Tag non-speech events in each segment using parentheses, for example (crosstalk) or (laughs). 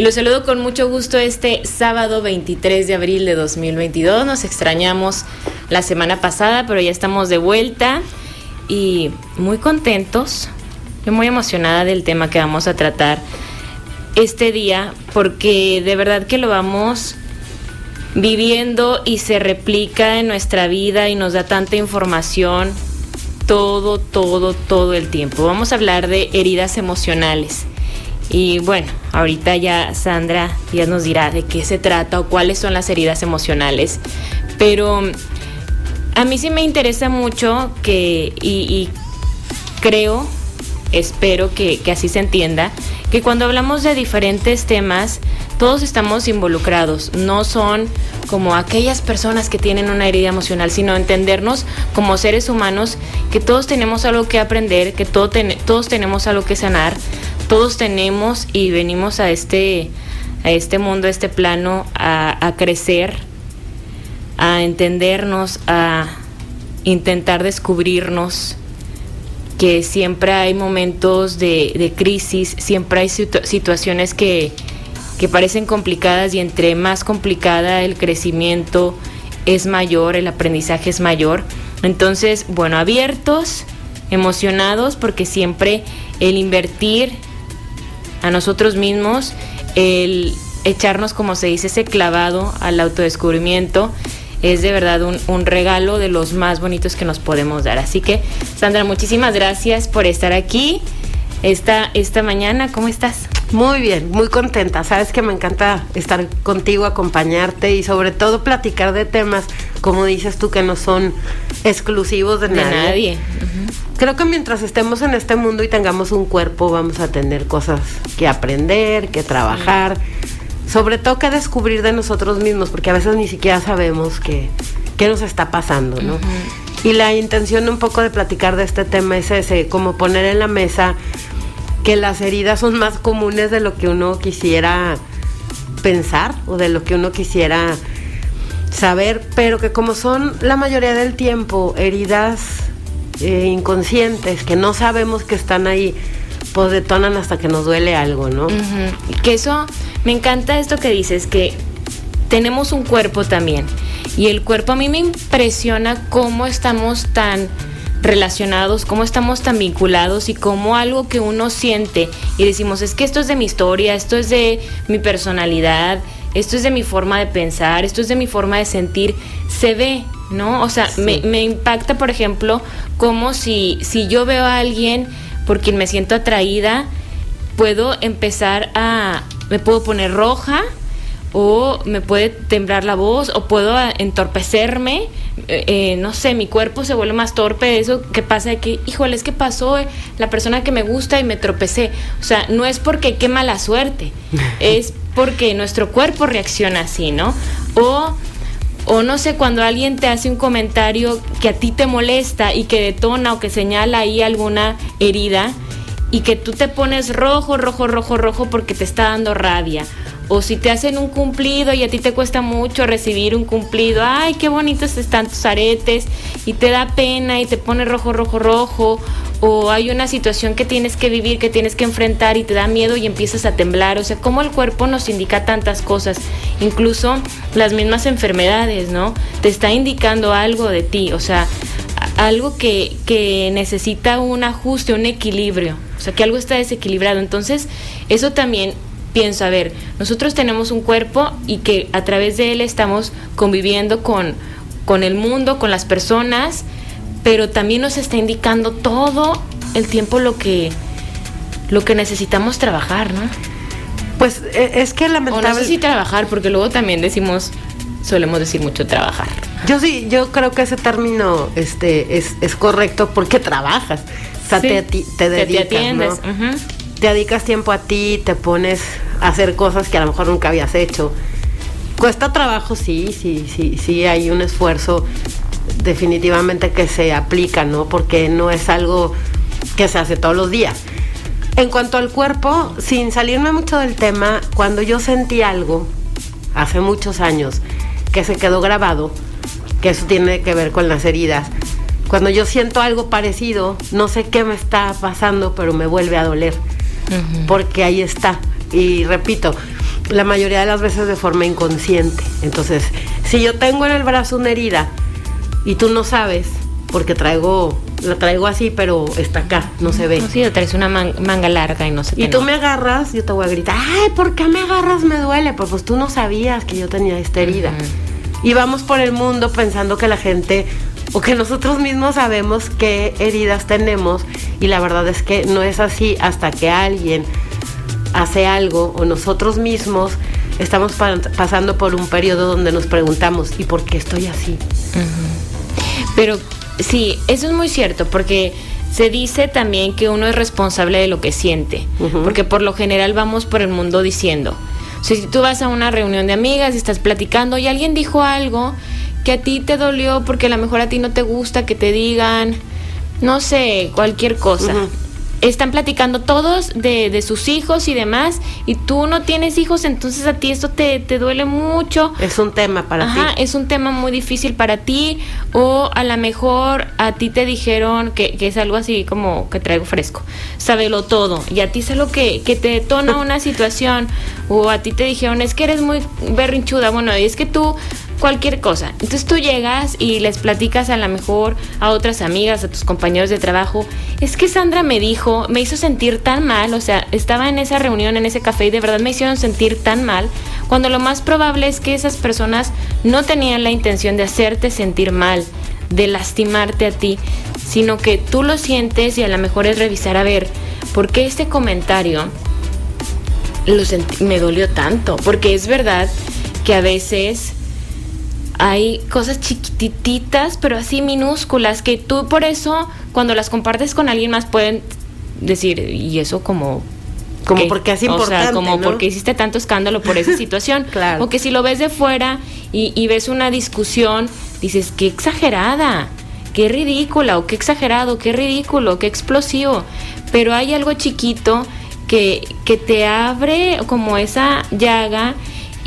y los saludo con mucho gusto este sábado 23 de abril de 2022. Nos extrañamos la semana pasada, pero ya estamos de vuelta y muy contentos, yo muy emocionada del tema que vamos a tratar este día, porque de verdad que lo vamos viviendo y se replica en nuestra vida y nos da tanta información todo, todo, todo el tiempo. Vamos a hablar de heridas emocionales. Y bueno, ahorita ya Sandra ya nos dirá de qué se trata o cuáles son las heridas emocionales. Pero a mí sí me interesa mucho que, y, creo, espero que, que así se entienda, que cuando hablamos de diferentes temas, todos estamos involucrados, no son como aquellas personas que tienen una herida emocional, sino entendernos como seres humanos que todos tenemos algo que aprender, que todos tenemos algo que sanar, todos tenemos y venimos a este, a este mundo, a este plano, a, crecer, a entendernos, a intentar descubrirnos que siempre hay momentos de, de crisis, siempre hay situaciones que, que parecen complicadas y entre más complicada el crecimiento es mayor, el aprendizaje es mayor. Entonces, bueno, abiertos, emocionados, porque siempre el invertir a nosotros mismos, el echarnos, como se dice, ese clavado al autodescubrimiento, es de verdad un, un, regalo de los más bonitos que nos podemos dar. Así que, Sandra, muchísimas gracias por estar aquí esta, esta mañana. ¿Cómo estás? Muy bien, muy contenta. Sabes que me encanta estar contigo, acompañarte y sobre todo platicar de temas, como dices tú, que no son exclusivos de, nadie. Creo que mientras estemos en este mundo y tengamos un cuerpo, vamos a tener cosas que aprender, que trabajar. Sobre todo que descubrir de nosotros mismos, porque a veces ni siquiera sabemos qué, qué nos está pasando, ¿no? Y la intención un poco de platicar de este tema es ese, como poner en la mesa que las heridas son más comunes de lo que uno quisiera pensar o de lo que uno quisiera saber, pero que como son la mayoría del tiempo heridas eh, inconscientes, que no sabemos que están ahí, pues detonan hasta que nos duele algo, ¿no? Que eso, me encanta esto que dices, que tenemos un cuerpo también. Y el cuerpo a mí me impresiona cómo estamos tan relacionados, cómo estamos tan vinculados y cómo algo que uno siente y decimos, es que esto es de mi historia, esto es de mi personalidad, esto es de mi forma de pensar, esto es de mi forma de sentir, se ve, ¿no? O sea, me, me, impacta, por ejemplo, como si, si yo veo a alguien por quien me siento atraída, puedo empezar a, me puedo poner roja, o me puede temblar la voz o puedo entorpecerme, eh, eh, no sé, mi cuerpo se vuelve más torpe, eso que pasa de que, híjole, es que pasó eh, la persona que me gusta y me tropecé. O sea, no es porque qué mala suerte, (laughs) es porque nuestro cuerpo reacciona así, ¿no? O, o no sé, cuando alguien te hace un comentario que a ti te molesta y que detona o que señala ahí alguna herida y que tú te pones rojo, rojo, rojo, rojo porque te está dando rabia o si te hacen un cumplido y a ti te cuesta mucho recibir un cumplido, ay, qué bonitos están tus aretes y te da pena y te pone rojo, rojo, rojo, o hay una situación que tienes que vivir, que tienes que enfrentar y te da miedo y empiezas a temblar, o sea, cómo el cuerpo nos indica tantas cosas, incluso las mismas enfermedades, ¿no? Te está indicando algo de ti, o sea, algo que, que necesita un ajuste, un equilibrio, o sea, que algo está desequilibrado, entonces eso también pienso, a ver, nosotros tenemos un cuerpo y que a través de él estamos conviviendo con, con el mundo, con las personas, pero también nos está indicando todo el tiempo lo que, lo que necesitamos trabajar, ¿no? Pues e, es que lamentablemente... O no sé si trabajar, porque luego también decimos, solemos decir mucho trabajar. Yo sí, yo creo que ese término este, es, es correcto porque trabajas. O sea, te, te, dedicas, te, atiendes te dedicas tiempo a ti, te pones hacer cosas que a lo mejor nunca habías hecho. Cuesta trabajo, sí, sí, sí, sí, hay un esfuerzo definitivamente que se aplica, ¿no? Porque no es algo que se hace todos los días. En cuanto al cuerpo, sin salirme mucho del tema, cuando yo sentí algo, hace muchos años, que se quedó grabado, que eso tiene que ver con las heridas, cuando yo siento algo parecido, no sé qué me está pasando, pero me vuelve a doler, porque ahí está. Y repito, la mayoría de las veces de forma inconsciente. Entonces, si yo tengo en el brazo una herida y tú no sabes, porque traigo, la traigo así, pero está acá, no se ve. sí, traes una manga larga y no se Y tú me agarras, yo te voy a gritar, ay, ¿por qué me agarras? Me duele. Pues, pues tú no sabías que yo tenía esta herida. Y vamos por el mundo pensando que la gente (laughs) o que nosotros mismos sabemos qué heridas tenemos y la verdad es que no es así hasta que alguien hace algo o nosotros mismos estamos pasando por un periodo donde nos preguntamos, ¿y por qué estoy así? Pero sí, eso es muy cierto, porque se dice también que uno es responsable de lo que siente, porque por lo general vamos por el mundo diciendo, si tú vas a una reunión de amigas y estás platicando y alguien dijo algo que a ti te dolió porque a lo mejor a ti no te gusta que te digan, no sé, cualquier cosa. Están platicando todos de, de, sus hijos y demás, y tú no tienes hijos, entonces a ti esto te, te duele mucho. Es un tema para Ajá, Es un tema muy difícil para ti, o a lo mejor a ti te dijeron que, que es algo así como que traigo fresco, sábelo todo, y a ti es algo que, que te detona (laughs) una situación, o a ti te dijeron es que eres muy berrinchuda, bueno, y es que tú cualquier cosa. Entonces tú llegas y les platicas a lo mejor a otras amigas, a tus compañeros de trabajo, es que Sandra me dijo, me hizo sentir tan mal, o sea, estaba en esa reunión, en ese café y de verdad me hicieron sentir tan mal, cuando lo más probable es que esas personas no tenían la intención de hacerte sentir mal, de lastimarte a ti, sino que tú lo sientes y a lo mejor es revisar a ver, ¿por qué este comentario lo me dolió tanto? Porque es verdad que a veces hay cosas chiquititas, pero así minúsculas, que tú por eso, cuando las compartes con alguien más, pueden decir, y eso como... Como porque es importante, O sea, como porque hiciste tanto escándalo por esa (laughs) situación. claro. O que si lo ves de fuera y, y ves una discusión, dices, qué exagerada, qué ridícula, o qué exagerado, qué ridículo, qué explosivo. Pero hay algo chiquito que, que te abre como esa llaga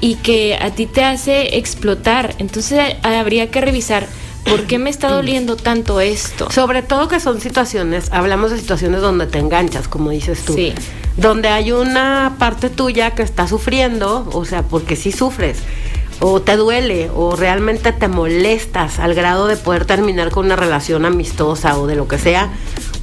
y que a ti te hace explotar. Entonces habría que revisar ¿Por qué me está doliendo tanto esto? Sobre todo que son situaciones, hablamos de situaciones donde te enganchas, como dices tú. Sí. Donde hay una parte tuya que está sufriendo, o sea, porque sí sufres, o te duele, o realmente te molestas al grado de poder terminar con una relación amistosa o de lo que sea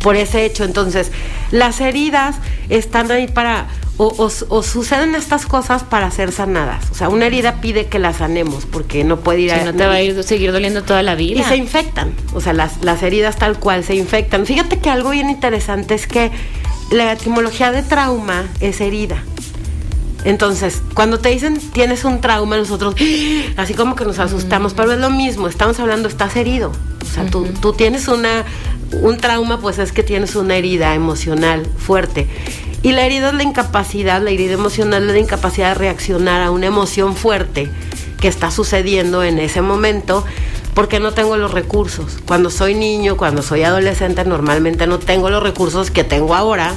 por ese hecho. Entonces, las heridas están ahí para o, suceden estas cosas para ser sanadas. O sea, una herida pide que la sanemos porque no puede ir a... no te va a ir, seguir doliendo toda la vida. Y se infectan. O sea, las, las heridas tal cual se infectan. Fíjate que algo bien interesante es que la etimología de trauma es herida. Entonces, cuando te dicen tienes un trauma, nosotros (gasps) así como que nos asustamos, pero es lo mismo, estamos hablando, estás herido. O sea, tú, tú tienes una, un trauma, pues es que tienes una herida emocional fuerte. Y la herida es la incapacidad, la herida emocional es la incapacidad de reaccionar a una emoción fuerte que está sucediendo en ese momento porque no tengo los recursos. Cuando soy niño, cuando soy adolescente, normalmente no tengo los recursos que tengo ahora,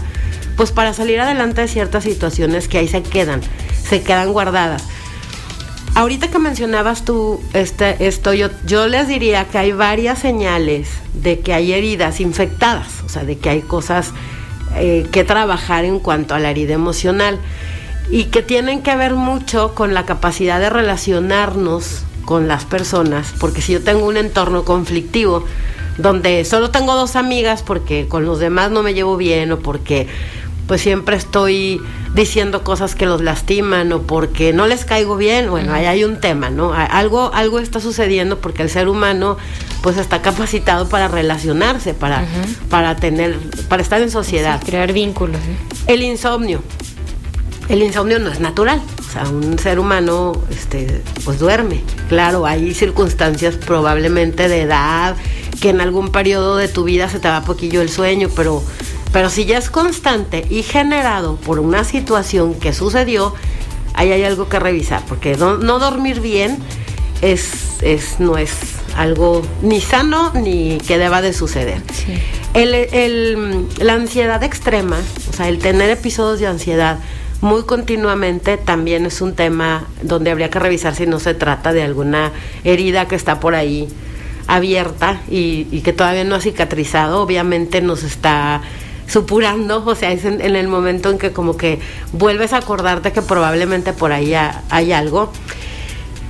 pues para salir adelante de ciertas situaciones que ahí se quedan, se quedan guardadas. Ahorita que mencionabas tú este, esto, yo, yo les diría que hay varias señales de que hay heridas infectadas, o sea, de que hay cosas eh, que trabajar en cuanto a la herida emocional y que tienen que ver mucho con la capacidad de relacionarnos con las personas, porque si yo tengo un entorno conflictivo donde solo tengo dos amigas porque con los demás no me llevo bien o porque pues siempre estoy diciendo cosas que los lastiman o porque no les caigo bien, bueno, ahí hay un tema, ¿no? Algo, algo está sucediendo porque el ser humano pues está capacitado para relacionarse, para, para tener, para estar en sociedad. crear vínculos. El insomnio. El insomnio no es natural. O sea, un ser humano este, pues duerme. Claro, hay circunstancias probablemente de edad, que en algún periodo de tu vida se te va poquillo el sueño, pero Pero si ya es constante y generado por una situación que sucedió, ahí hay algo que revisar, porque no, dormir bien es, es, no es algo ni sano ni que deba de suceder. la ansiedad extrema, o sea, el tener episodios de ansiedad muy continuamente también es un tema donde habría que revisar si no se trata de alguna herida que está por ahí abierta y, y que todavía no ha cicatrizado. Obviamente nos está supurando, o sea, es en, el momento en que como que vuelves a acordarte que probablemente por ahí hay algo.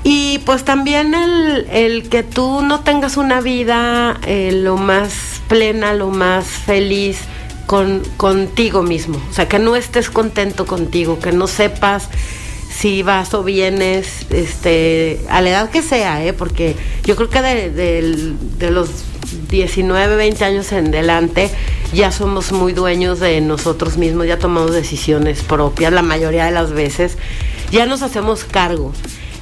Y pues también el, el, que tú no tengas una vida eh, lo más plena, lo más feliz con, contigo mismo. O sea, que no estés contento contigo, que no sepas si vas o vienes, este, a la edad que sea, ¿eh? porque yo creo que de, de los 19, 20 años en adelante, ya somos muy dueños de nosotros mismos, ya tomamos decisiones propias la mayoría de las veces, ya nos hacemos cargo.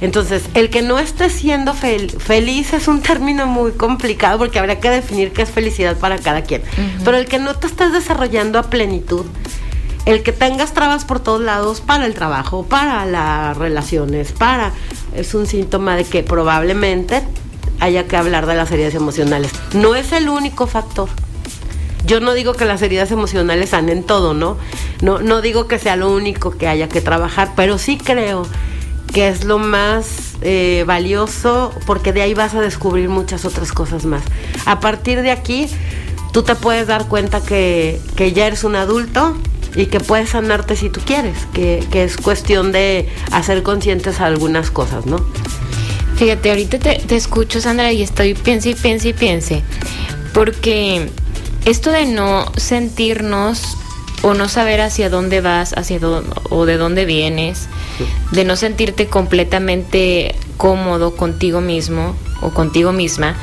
Entonces, el que no esté siendo feliz es un término muy complicado porque habría que definir qué es felicidad para cada quien. Pero el que no te estés desarrollando a plenitud, el que tengas trabas por todos lados para el trabajo, para las relaciones, para es un síntoma de que probablemente haya que hablar de las heridas emocionales. No es el único factor. Yo no digo que las heridas emocionales sanen todo, ¿no? No, no digo que sea lo único que haya que trabajar, pero sí creo que es lo más eh, valioso porque de ahí vas a descubrir muchas otras cosas más. A partir de aquí, tú te puedes dar cuenta que, ya eres un adulto y que puedes sanarte si tú quieres, que, que es cuestión de hacer conscientes algunas cosas, ¿no? Fíjate, ahorita te, escucho, Sandra, y estoy piense y piense y piense. Porque esto de no sentirnos o no saber hacia dónde vas, hacia dónde, o de dónde vienes, de no sentirte completamente cómodo contigo mismo o contigo misma,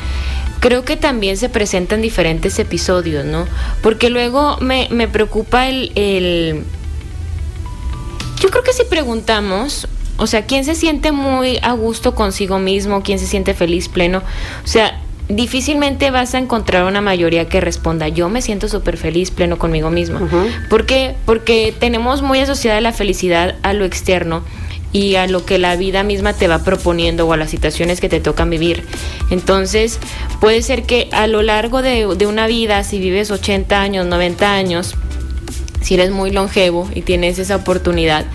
creo que también se presentan diferentes episodios, ¿no? Porque luego me, me preocupa el, el... Yo creo que si preguntamos, o sea, ¿quién se siente muy a gusto consigo mismo? ¿Quién se siente feliz, pleno? O sea, difícilmente vas a encontrar una mayoría que responda, yo me siento súper feliz, pleno conmigo mismo. ¿Por qué? Porque tenemos muy asociada la felicidad a lo externo y a lo que la vida misma te va proponiendo o a las situaciones que te tocan vivir. Entonces, puede ser que a lo largo de, de una vida, si vives 80 años, 90 años, si eres muy longevo y tienes esa oportunidad,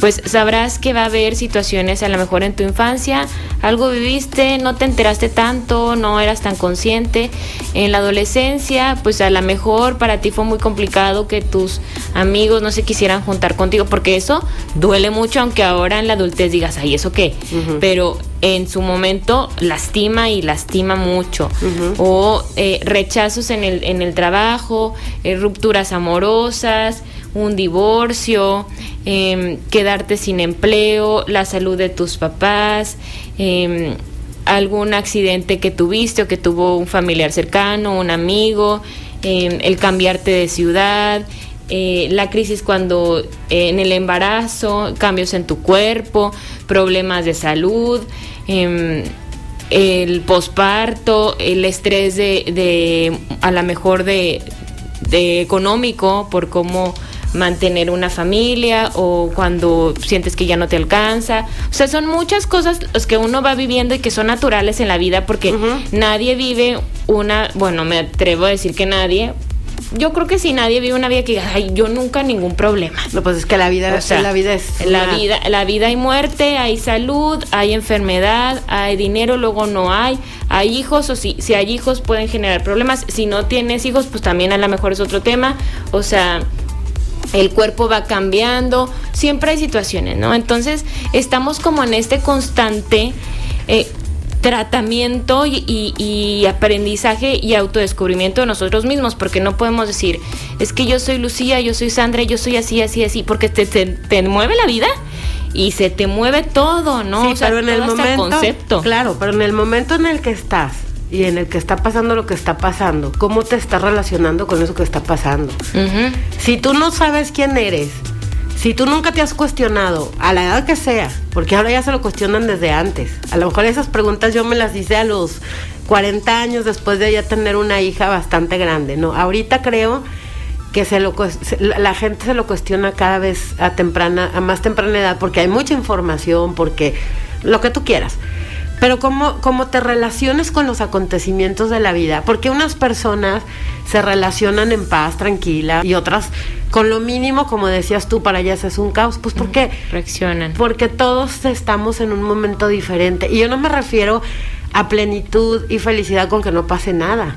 pues sabrás que va a haber situaciones a lo mejor en tu infancia, algo viviste, no te enteraste tanto, no eras tan consciente. En la adolescencia, pues a lo mejor para ti fue muy complicado que tus amigos no se quisieran juntar contigo, porque eso duele mucho, aunque ahora en la adultez digas, ay, ¿eso qué? Pero en su momento lastima y lastima mucho. O eh, rechazos en el, en el trabajo, eh, rupturas amorosas, un divorcio, em, quedarte sin empleo, la salud de tus papás, em, algún accidente que tuviste o que tuvo un familiar cercano, un amigo, em, el cambiarte de ciudad, eh, la crisis cuando en el embarazo, cambios en tu cuerpo, problemas de salud, el posparto, el estrés de, de a lo mejor de, de económico por cómo mantener una familia o cuando sientes que ya no te alcanza. O sea, son muchas cosas las que uno va viviendo y que son naturales en la vida porque nadie vive una, bueno, me atrevo a decir que nadie, yo creo que si nadie vive una vida que diga, ay, yo nunca ningún problema. No, pues es que la vida, la vida es la vida, la vida hay muerte, hay salud, hay enfermedad, hay dinero, luego no hay, hay hijos o si si hay hijos pueden generar problemas, si no tienes hijos pues también a lo mejor es otro tema, o sea, el cuerpo va cambiando, siempre hay situaciones, ¿no? Entonces estamos como en este constante eh, tratamiento y, aprendizaje y autodescubrimiento de nosotros mismos, porque no podemos decir, es que yo soy Lucía, yo soy Sandra, yo soy así, así, así, porque te, te, mueve la vida y se te mueve todo, ¿no? Sí, pero en el momento, concepto. Claro, pero en el momento en el que estás y en el que está pasando lo que está pasando, ¿cómo te estás relacionando con eso que está pasando? Si tú no sabes quién eres, si tú nunca te has cuestionado, a la edad que sea, porque ahora ya se lo cuestionan desde antes, a lo mejor esas preguntas yo me las hice a los 40 años después de ya tener una hija bastante grande, ¿no? Ahorita creo que se lo la gente se lo cuestiona cada vez a temprana a más temprana edad porque hay mucha información porque lo que tú quieras pero cómo, cómo te relaciones con los acontecimientos de la vida porque unas personas se relacionan en paz tranquila y otras con lo mínimo como decías tú para ellas es un caos. Pues porque reaccionan. Porque todos estamos en un momento diferente. Y yo no me refiero a plenitud y felicidad con que no pase nada.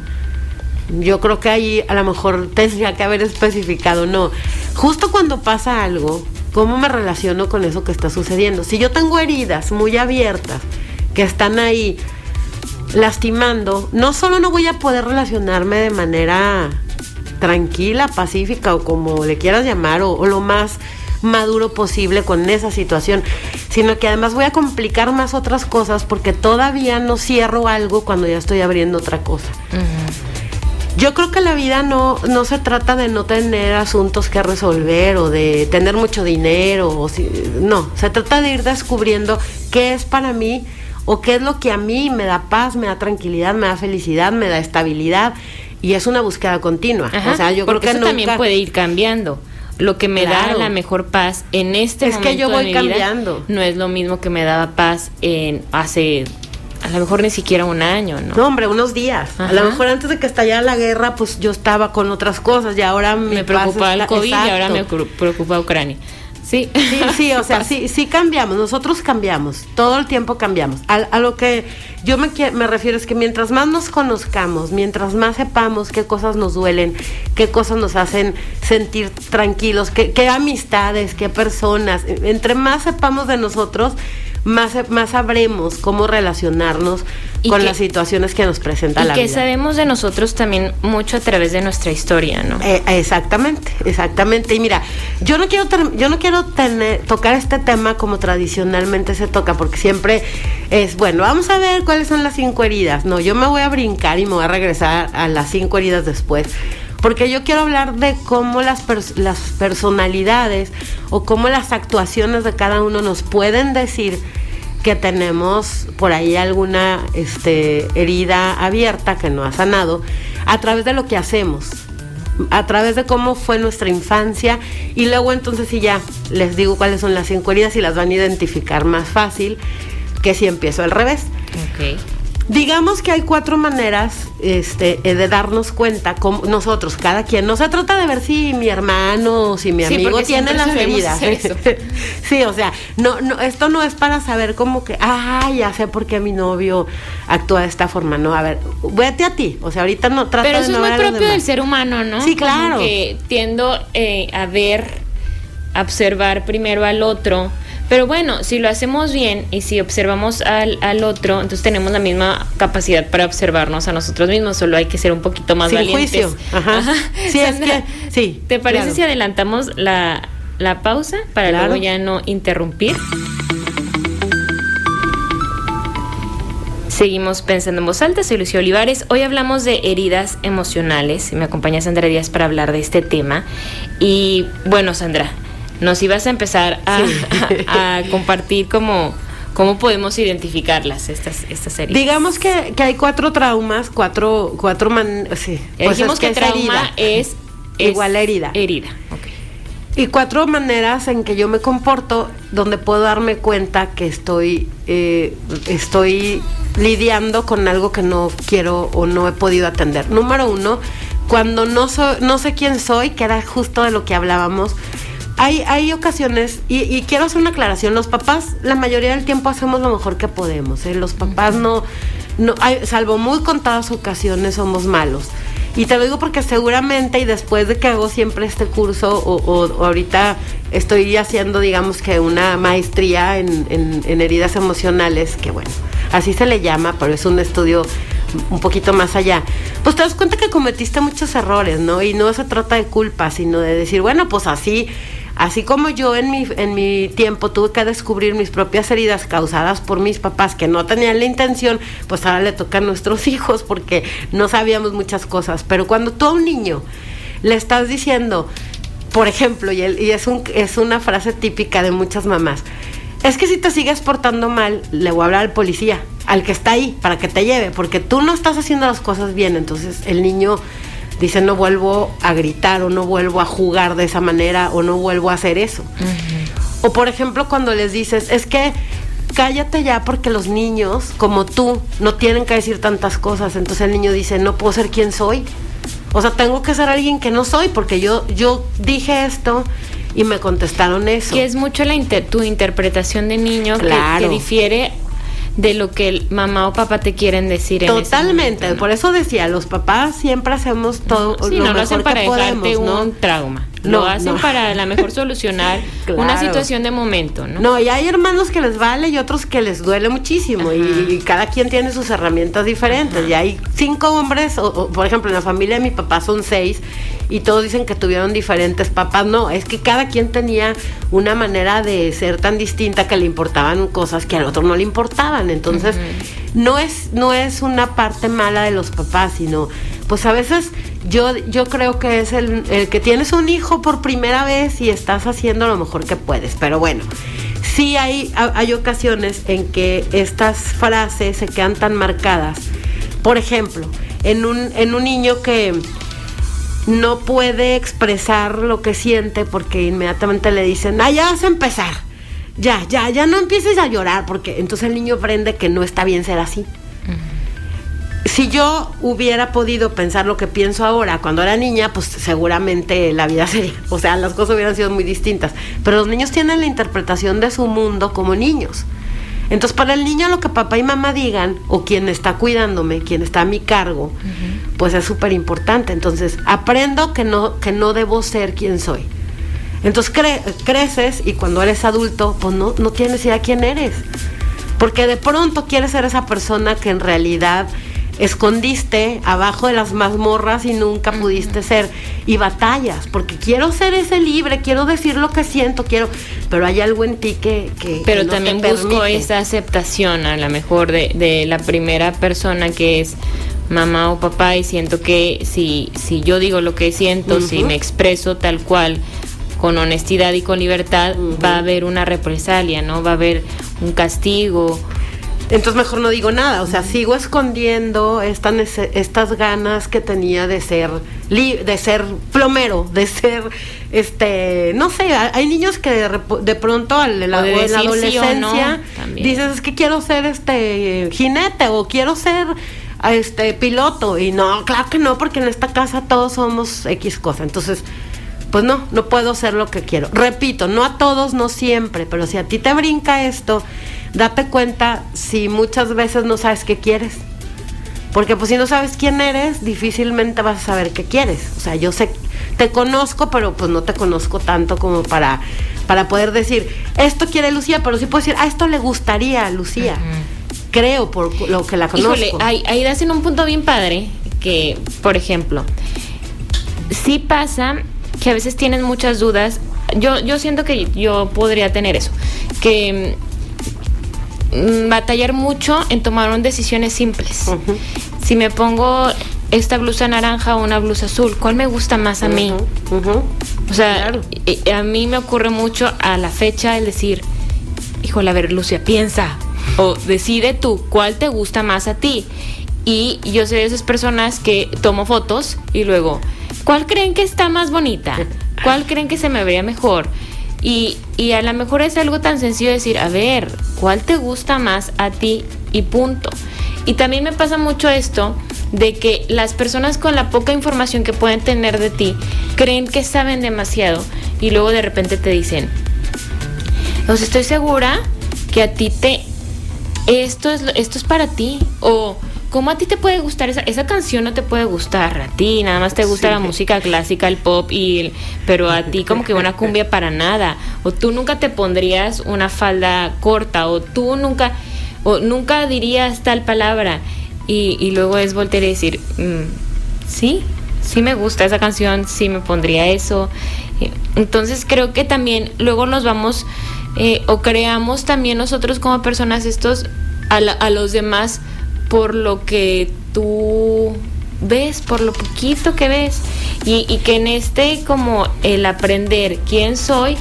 Yo creo que ahí a lo mejor tendría que haber especificado, no, justo cuando pasa algo, ¿cómo me relaciono con eso que está sucediendo? Si yo tengo heridas muy abiertas que están ahí lastimando, no solo no voy a poder relacionarme de manera tranquila, pacífica o como le quieras llamar, o, o lo más maduro posible con esa situación, sino que además voy a complicar más otras cosas porque todavía no cierro algo cuando ya estoy abriendo otra cosa. Yo creo que la vida no, no se trata de no tener asuntos que resolver o de tener mucho dinero, o si, no, se trata de ir descubriendo qué es para mí o qué es lo que a mí me da paz, me da tranquilidad, me da felicidad, me da estabilidad y es una búsqueda continua. o sea, yo creo que eso también puede ir cambiando. Lo que me da la mejor paz en este es que yo voy cambiando. no es lo mismo que me daba paz en hace a lo mejor ni siquiera un año, ¿no? No, hombre, unos días. A lo mejor antes de que estallara la guerra, pues yo estaba con otras cosas y ahora me preocupaba el COVID y ahora me preocupa Ucrania. Sí. Sí, sí, o sea, (laughs) sí, sí cambiamos, nosotros cambiamos, todo el tiempo cambiamos. A, lo que yo me, me refiero es que mientras más nos conozcamos, mientras más sepamos qué cosas nos duelen, qué cosas nos hacen sentir tranquilos, qué, qué amistades, qué personas, entre más sepamos de nosotros, más, más sabremos cómo relacionarnos con las situaciones que nos presenta la vida. Y que sabemos de nosotros también mucho a través de nuestra historia, ¿no? Eh, exactamente, exactamente. Y mira, yo no quiero yo no quiero tener, tocar este tema como tradicionalmente se toca, porque siempre es, bueno, vamos a ver cuáles son las cinco heridas. No, yo me voy a brincar y me voy a regresar a las cinco heridas después porque yo quiero hablar de cómo las, personalidades o cómo las actuaciones de cada uno nos pueden decir que tenemos por ahí alguna este, herida abierta que no ha sanado a través de lo que hacemos, a través de cómo fue nuestra infancia y luego entonces si ya les digo cuáles son las cinco heridas y las van a identificar más fácil que si empiezo al revés. Okay. Digamos que hay cuatro maneras este, eh, de darnos cuenta, como nosotros, cada quien. No se trata de ver si mi hermano o si mi amigo tiene las heridas. (laughs) sí, o sea, no, no, esto no es para saber como que, ah, ya sé por qué mi novio actúa de esta forma. No, a ver, vete a ti. O sea, ahorita no trata Pero eso es muy propio del ser humano, ¿no? Sí, claro. que tiendo eh, a ver, a observar primero al otro pero bueno, si lo hacemos bien y si observamos al, al otro, entonces tenemos la misma capacidad para observarnos a nosotros mismos, solo hay que ser un poquito más Sin Juicio. (laughs) Ajá. Sí, es que, sí. ¿Te parece si adelantamos la, la pausa para luego ya no interrumpir? Seguimos pensando en voz alta, soy Lucía Olivares. Hoy hablamos de heridas emocionales. Me acompaña Sandra Díaz para hablar de este tema. Y bueno, Sandra, nos ibas a empezar (laughs) a, compartir cómo, cómo podemos identificarlas, estas, estas heridas. Digamos que, hay cuatro traumas, cuatro, cuatro man, sí, pues Dijimos que, trauma es, igual a herida. Herida, Y cuatro maneras en que yo me comporto donde puedo darme cuenta que estoy, eh, estoy lidiando con algo que no quiero o no he podido atender. Número uno, cuando no, no sé quién soy, que era justo de lo que hablábamos, hay, hay ocasiones, y, quiero hacer una aclaración, los papás la mayoría del tiempo hacemos lo mejor que podemos, ¿eh? los papás no, no hay, salvo muy contadas ocasiones somos malos. Y te lo digo porque seguramente y después de que hago siempre este curso o, ahorita estoy haciendo digamos que una maestría en, en, heridas emocionales, que bueno, así se le llama, pero es un estudio un poquito más allá, pues te das cuenta que cometiste muchos errores, ¿no? Y no se trata de culpa, sino de decir, bueno, pues así Así como yo en mi, en mi tiempo tuve que descubrir mis propias heridas causadas por mis papás que no tenían la intención, pues ahora le toca a nuestros (laughs) hijos porque no sabíamos muchas cosas. Pero cuando tú a un niño le estás diciendo, por ejemplo, y, y es, un, es una frase típica de muchas mamás, es que si te sigues portando mal, le voy a hablar al policía, al que está ahí, para que te lleve, porque tú no estás haciendo las cosas bien. Entonces el niño dice no vuelvo a gritar o no vuelvo a jugar de esa manera o no vuelvo a hacer eso. O por ejemplo cuando les dices, es que cállate ya porque los niños, como tú, no tienen que decir tantas cosas. Entonces el niño dice, no puedo ser quien soy. O sea, tengo que ser alguien que no soy porque yo, yo dije esto y me contestaron eso. Que es mucho la tu interpretación de niño que, difiere de lo que el mamá o papá te quieren decir. Totalmente, por eso decía, los papás siempre hacemos todo sí, lo no lo hacen para dejarte un trauma. Lo hacen para a lo mejor solucionar (laughs) una situación de momento, ¿no? No, y hay hermanos que les vale y otros que les duele muchísimo y, cada quien tiene sus herramientas diferentes. Y hay cinco hombres, o, por ejemplo, en la familia de mi papá son seis y todos dicen que tuvieron diferentes papás. No, es que cada quien tenía una manera de ser tan distinta que le importaban cosas que al otro no le importaban. Entonces, no, es, no es una parte mala de los papás, sino pues a veces yo, yo creo que es el, que tienes un hijo por primera vez y estás haciendo lo mejor que puedes. Pero bueno, sí hay, hay ocasiones en que estas frases se quedan tan marcadas. Por ejemplo, en un, en un niño que no puede expresar lo que siente porque inmediatamente le dicen, ah, ya vas a empezar. Ya, ya, ya no empieces a llorar porque entonces el niño aprende que no está bien ser así si yo hubiera podido pensar lo que pienso ahora cuando era niña, pues seguramente la vida (laughs) sería, o sea, las cosas hubieran sido muy distintas. Pero los niños tienen la interpretación de su mundo como niños. Entonces, para el niño lo que papá y mamá digan, o quien está cuidándome, quien está a mi cargo, pues es súper importante. Entonces, aprendo que no, que no debo ser quien soy. Entonces creces y cuando eres adulto, pues no, no tienes idea quién eres. Porque de pronto quieres ser esa persona que en realidad escondiste abajo de las mazmorras y nunca pudiste ser. Y batallas, porque quiero ser ese libre, quiero decir lo que siento, quiero, pero hay algo en ti que... que pero también busco esa aceptación a lo mejor de, de la primera persona que es mamá o papá y siento que si, si yo digo lo que siento, si me expreso tal cual, con honestidad y con libertad, va a haber una represalia, ¿no? Va a haber un castigo entonces mejor no digo nada, o sea, sigo escondiendo estas, estas ganas que tenía de ser de ser plomero, de ser este, no sé, hay niños que de, pronto en la, adolescencia dices es que quiero ser este jinete o quiero ser este piloto y no, claro que no, porque en esta casa todos somos X cosa. Entonces, pues no, no puedo ser lo que quiero. Repito, no a todos, no siempre, pero si a ti te brinca esto date cuenta si muchas veces no sabes qué quieres. Porque pues si no sabes quién eres, difícilmente vas a saber qué quieres. O sea, yo sé, te conozco, pero pues no te conozco tanto como para, para poder decir, esto quiere Lucía, pero sí puedo decir, a esto le gustaría a Lucía. Creo por lo que la conozco. Híjole, ahí, ahí das en un punto bien padre que, por ejemplo, sí pasa que a veces tienen muchas dudas. Yo, yo siento que yo podría tener eso. Que batallar mucho en tomar decisiones simples. Si me pongo esta blusa naranja o una blusa azul, ¿cuál me gusta más a mí? O sea, a mí me ocurre mucho a la fecha el decir, híjole, a ver, Lucia, piensa o decide tú cuál te gusta más a ti. Y yo soy de esas personas que tomo fotos y luego, ¿cuál creen que está más bonita? (laughs) ¿Cuál creen que se me vería mejor? Y, y a lo mejor es algo tan sencillo decir, a ver, ¿cuál te gusta más a ti? Y punto. Y también me pasa mucho esto de que las personas con la poca información que pueden tener de ti creen que saben demasiado y luego de repente te dicen, os estoy segura que a ti te esto es esto es para ti o ¿Cómo a ti te puede gustar esa, esa canción? No te puede gustar a ti, nada más te gusta la música clásica, el pop, y pero a ti como que una (laughs) cumbia para nada. O tú nunca te pondrías una falda corta, o tú nunca, o nunca dirías tal palabra. Y, y luego es voltear y decir, mm, sí, sí me gusta esa canción, sí me pondría eso. Entonces creo que también luego nos vamos eh, o creamos también nosotros como personas estos a, a los demás por lo que tú ves, por lo poquito que ves. Y, que en este como el aprender quién soy,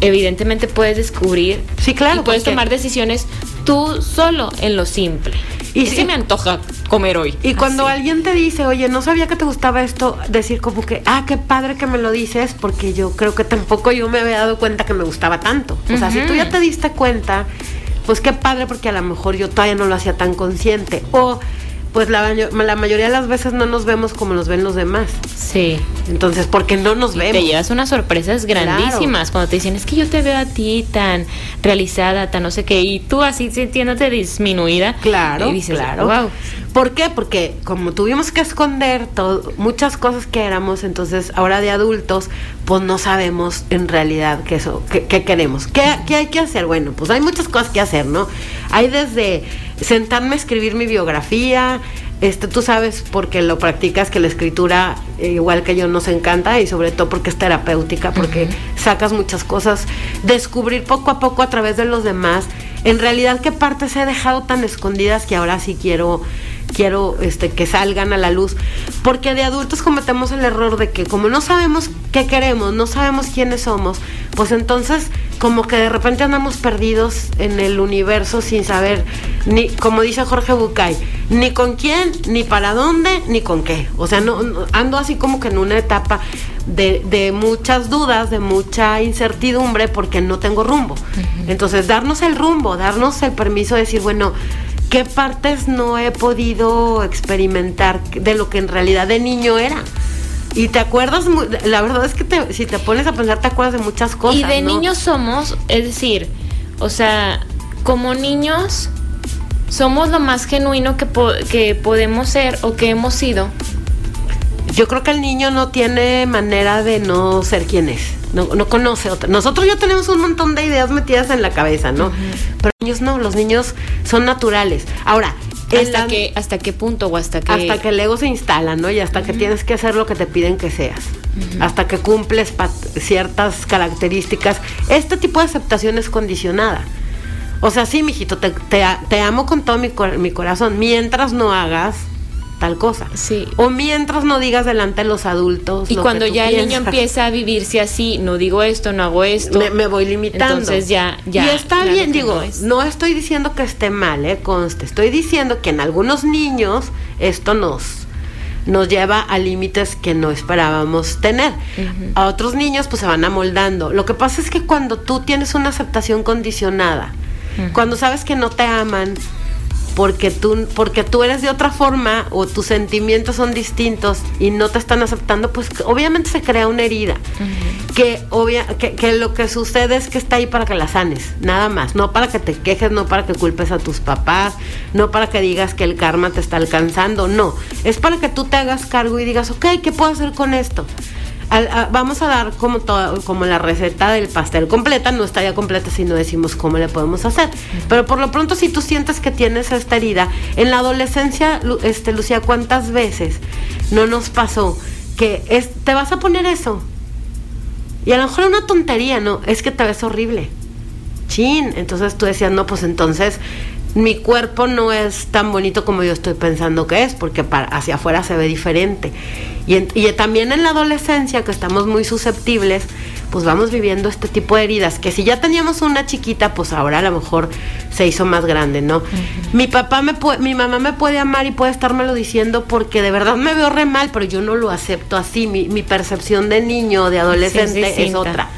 evidentemente puedes descubrir sí, claro, y puedes tomar decisiones tú solo en lo simple. Y sí me antoja comer hoy. Y cuando alguien te dice, oye, no sabía que te gustaba esto, decir como que, ah, qué padre que me lo dices, porque yo creo que tampoco yo me había dado cuenta que me gustaba tanto. O sea, si tú ya te diste cuenta, pues qué padre, porque a lo mejor yo todavía no lo hacía tan consciente. O pues la, la, mayoría de las veces no nos vemos como nos ven los demás. Sí. Entonces, porque no nos vemos. Te llevas unas sorpresas grandísimas cuando te dicen, es que yo te veo a ti tan realizada, tan no sé qué, y tú así sintiéndote disminuida. Claro. Y dices, claro. Wow. ¿Por qué? Porque como tuvimos que esconder todo, muchas cosas que éramos, entonces ahora de adultos, pues no sabemos en realidad qué, eso, qué, queremos. ¿Qué, ¿Qué hay que hacer? Bueno, pues hay muchas cosas que hacer, ¿no? Hay desde sentarme a escribir mi biografía, este, tú sabes porque lo practicas que la escritura, eh, igual que yo, nos encanta y sobre todo porque es terapéutica, porque sacas muchas cosas, descubrir poco a poco a través de los demás, en realidad qué partes he dejado tan escondidas que ahora sí quiero quiero este, que salgan a la luz, porque de adultos cometemos el error de que como no sabemos qué queremos, no sabemos quiénes somos, pues entonces como que de repente andamos perdidos en el universo sin saber, ni como dice Jorge Bucay, ni con quién, ni para dónde, ni con qué. O sea, no, ando así como que en una etapa de, de, muchas dudas, de mucha incertidumbre, porque no tengo rumbo. Entonces, darnos el rumbo, darnos el permiso de decir, bueno, ¿qué partes no he podido experimentar de lo que en realidad de niño era? Y te acuerdas, la verdad es que si te pones a pensar, te acuerdas de muchas cosas. Y de niños somos, es decir, o sea, como niños somos lo más genuino que, que podemos ser o que hemos sido. Yo creo que el niño no tiene manera de no ser quien es, no, no conoce otra. Nosotros ya tenemos un montón de ideas metidas en la cabeza, ¿no? Pero niños no, los niños son naturales. Ahora, ¿Hasta, qué, ¿Hasta qué punto o hasta qué? Hasta que el ego se instala, ¿no? Y hasta que tienes que hacer lo que te piden que seas. Hasta que cumples ciertas características. Este tipo de aceptación es condicionada. O sea, sí, mijito, te, te, amo con todo mi, mi corazón. Mientras no hagas tal cosa. Sí. O mientras no digas delante de los adultos. Y cuando ya el niño empieza a vivirse así, no digo esto, no hago esto. Me, voy limitando. Entonces ya, ya. Y está bien, digo, no, estoy diciendo que esté mal, eh, conste. Estoy diciendo que en algunos niños esto nos nos lleva a límites que no esperábamos tener. A otros niños pues se van amoldando. Lo que pasa es que cuando tú tienes una aceptación condicionada, cuando sabes que no te aman, porque tú, porque tú eres de otra forma o tus sentimientos son distintos y no te están aceptando, pues obviamente se crea una herida. que, obvia, que, lo que sucede es que está ahí para que la sanes, nada más. No para que te quejes, no para que culpes a tus papás, no para que digas que el karma te está alcanzando, no. Es para que tú te hagas cargo y digas, ok, ¿qué puedo hacer con esto? Vamos a dar como, como la receta del pastel completa, no está ya completa si no decimos cómo le podemos hacer. Pero por lo pronto, si tú sientes que tienes esta herida, en la adolescencia, este, Lucía, ¿cuántas veces no nos pasó que es, te vas a poner eso? Y a lo mejor una tontería, ¿no? Es que te ves horrible. Chin. Entonces tú decías, no, pues entonces mi cuerpo no es tan bonito como yo estoy pensando que es, porque para, hacia afuera se ve diferente. Y, y, también en la adolescencia, que estamos muy susceptibles, pues vamos viviendo este tipo de heridas, que si ya teníamos una chiquita, pues ahora a lo mejor se hizo más grande, ¿no? Mi papá me puede, mi mamá me puede amar y puede estármelo diciendo porque de verdad me veo re mal, pero yo no lo acepto así. Mi, mi percepción de niño o de adolescente es otra.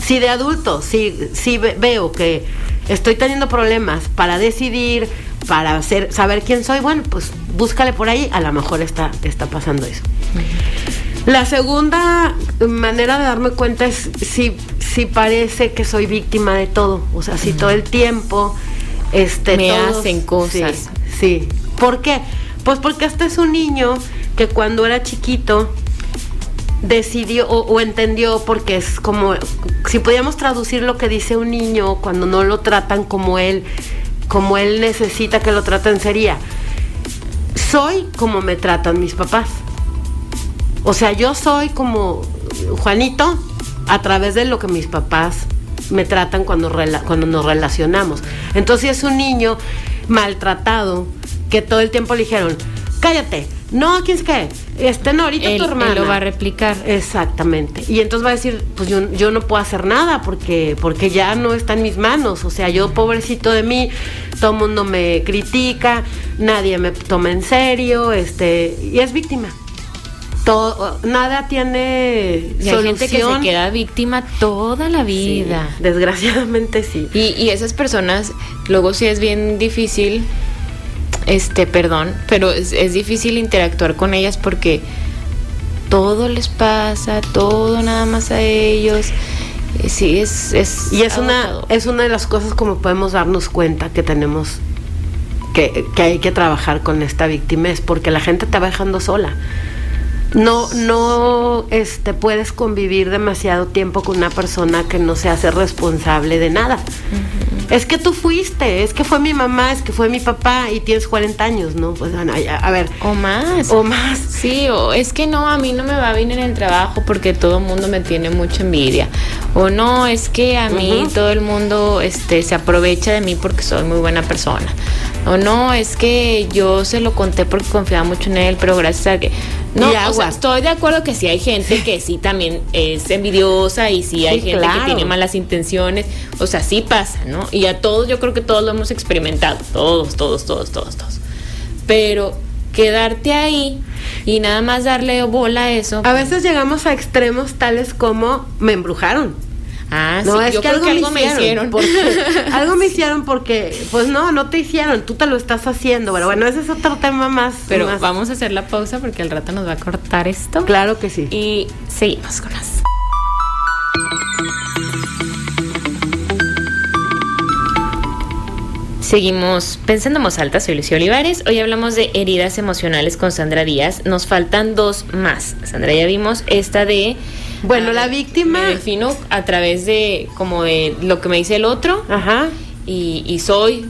Si de adulto, si, si veo que estoy teniendo problemas para decidir, para hacer, saber quién soy, bueno, pues búscale por ahí, a lo mejor está, está pasando eso. La segunda manera de darme cuenta es si, si parece que soy víctima de todo, o sea, si todo el tiempo este, me hacen cosas. Sí, sí. ¿Por qué? Pues porque este es un niño que cuando era chiquito decidió o, entendió porque es como si podíamos traducir lo que dice un niño cuando no lo tratan como él como él necesita que lo traten sería soy como me tratan mis papás. O sea yo soy como Juanito a través de lo que mis papás me tratan cuando, cuando nos relacionamos. Entonces es un niño maltratado que todo el tiempo le dijeron cállate No, ¿quién es que? Este, no, ahorita tu hermana. Él lo va a replicar. Exactamente. Y entonces va a decir, pues yo, yo no puedo hacer nada porque, porque ya no está en mis manos. O sea, yo pobrecito de mí, todo el mundo me critica, nadie me toma en serio, este, y es víctima. Todo, nada tiene y hay gente que se queda víctima toda la vida. desgraciadamente sí. Y, y esas personas, luego sí es bien difícil este, perdón, pero es, difícil interactuar con ellas porque todo les pasa, todo nada más a ellos. Eh, sí, es, es y es una es una de las cosas como podemos darnos cuenta que tenemos que, que hay que trabajar con esta víctima es porque la gente te va dejando sola no, no este, puedes convivir demasiado tiempo con una persona que no se hace responsable de nada. Es que tú fuiste, es que fue mi mamá, es que fue mi papá y tienes 40 años, ¿no? Pues bueno, a, ver. O más. O más. Sí, o es que no, a mí no me va bien en el trabajo porque todo el mundo me tiene mucha envidia. O no, es que a mí todo el mundo este, se aprovecha de mí porque soy muy buena persona. O no, es que yo se lo conté porque confiaba mucho en él, pero gracias a que no, o sea, estoy de acuerdo que sí hay gente que sí también es envidiosa y sí hay gente que tiene malas intenciones. O sea, sí pasa, ¿no? Y a todos, yo creo que todos lo hemos experimentado. Todos, todos, todos, todos, todos. Pero quedarte ahí y nada más darle bola a eso. A veces llegamos a extremos tales como me embrujaron. Ah, no, sí, es que, algo, me hicieron. (laughs) algo me hicieron porque, pues no, no te hicieron, tú te lo estás haciendo. Pero bueno, ese es otro tema más. Pero vamos a hacer la pausa porque al rato nos va a cortar esto. Claro que sí. Y seguimos con las. Seguimos pensando en voz alta, soy Lucio Olivares. Hoy hablamos de heridas emocionales con Sandra Díaz. Nos faltan dos más. Sandra, ya vimos esta de bueno, la víctima. Me defino a través de como de lo que me dice el otro. Ajá. Y, soy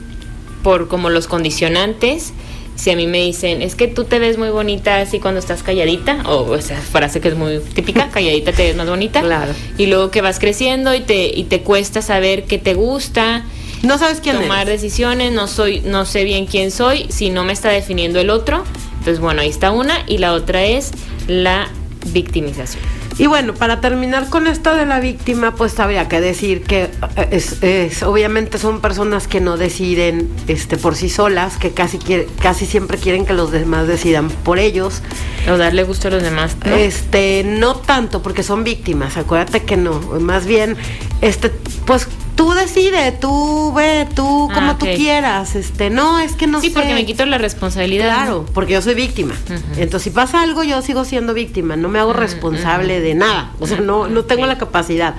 por como los condicionantes. Si a mí me dicen, es que tú te ves muy bonita así cuando estás calladita, o esa frase que es muy típica, (laughs) calladita te ves más bonita. Claro. Y luego que vas creciendo y te, y te cuesta saber qué te gusta. No sabes quién Tomar decisiones, no soy, no sé bien quién soy, si no me está definiendo el otro. Entonces, bueno, ahí está una. Y la otra es la victimización. Y bueno, para terminar con esto de la víctima, pues habría que decir que eh, es, obviamente son personas que no deciden este, por sí solas, que casi, casi siempre quieren que los demás decidan por ellos. O darle gusto a los demás. Este, no tanto, porque son víctimas, acuérdate que no. Más bien, este, pues tú decides, tú ve, tú ah, como tú quieras. Este, no, es que no sé. Sí, porque me quito la responsabilidad. Claro, porque yo soy víctima. Entonces, si pasa algo, yo sigo siendo víctima. No me hago responsable de nada. O sea, no, no tengo la capacidad.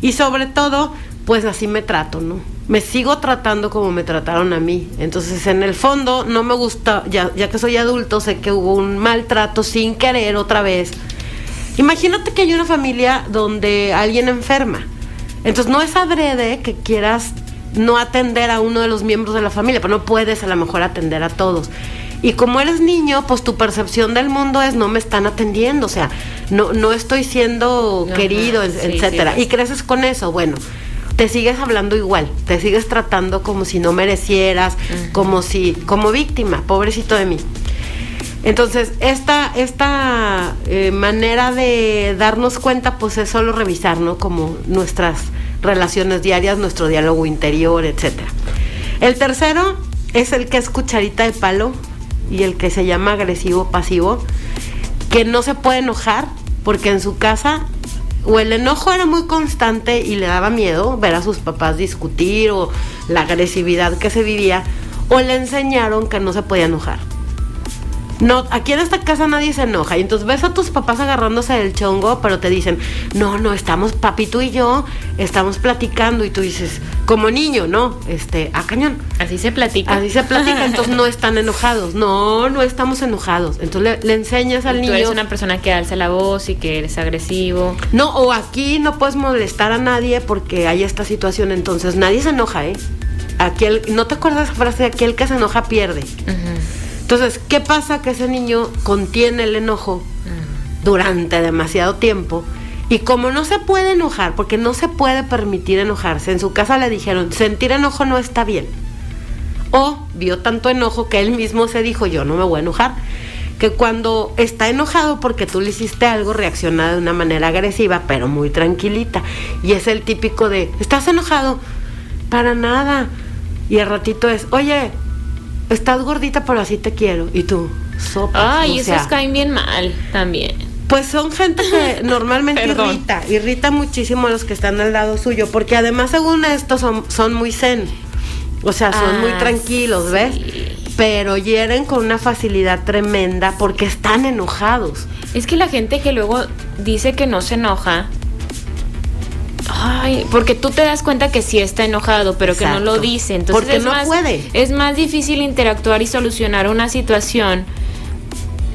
Y sobre todo, pues así me trato, ¿no? Me sigo tratando como me trataron a mí. Entonces, en el fondo, no me gusta, ya, ya que soy adulto, sé que hubo un maltrato sin querer otra vez. Imagínate que hay una familia donde alguien enferma entonces no es adrede que quieras no atender a uno de los miembros de la familia, pero no puedes a lo mejor atender a todos. Y como eres niño, pues tu percepción del mundo es no me están atendiendo, o sea, no, no estoy siendo querido, etcétera. y creces con eso, bueno, te sigues hablando igual, te sigues tratando como si no merecieras, como si, como víctima, pobrecito de mí. Entonces, esta, esta eh, manera de darnos cuenta, pues es solo revisar, ¿no? Como nuestras relaciones diarias, nuestro diálogo interior, etcétera. El tercero es el que es cucharita de palo y el que se llama agresivo pasivo, que no se puede enojar porque en su casa o el enojo era muy constante y le daba miedo ver a sus papás discutir o la agresividad que se vivía, o le enseñaron que no se podía enojar. No, aquí en esta casa nadie se enoja. Y entonces ves a tus papás agarrándose del chongo, pero te dicen, no, no, estamos, papi, tú y yo, estamos platicando. Y tú dices, como niño, ¿no? Este, a cañón. Así se platica. Así se platica, (laughs) entonces no están enojados. No, no estamos enojados. Entonces le, enseñas al niño. Tú eres una persona que alza la voz y que eres agresivo. No, o aquí no puedes molestar a nadie porque hay esta situación, entonces nadie se enoja, ¿eh? Aquel, ¿no te acuerdas esa frase? Aquel que se enoja pierde. Entonces, ¿qué pasa? Que ese niño contiene el enojo durante demasiado tiempo. Y como no se puede enojar, porque no se puede permitir enojarse, en su casa le dijeron, sentir enojo no está bien. O vio tanto enojo que él mismo se dijo, yo no me voy a enojar. que cuando está enojado porque tú le hiciste algo, reacciona de una manera agresiva, pero muy tranquilita. Y es el típico de, ¿estás enojado? Para nada. Y el ratito es, oye, estás gordita, pero así te quiero. Y tú, sopa. Ay, esos caen bien mal también. Pues son gente que (laughs) normalmente irrita, irrita muchísimo a los que están al lado suyo, porque además según esto son, son muy zen, o sea, son muy ah, tranquilos, ¿ves? Pero hieren con una facilidad tremenda porque están enojados. Es que la gente que luego dice que no se enoja, Ay, porque tú te das cuenta que sí está enojado, pero que no lo dice. Entonces porque no puede. Es más difícil interactuar y solucionar una situación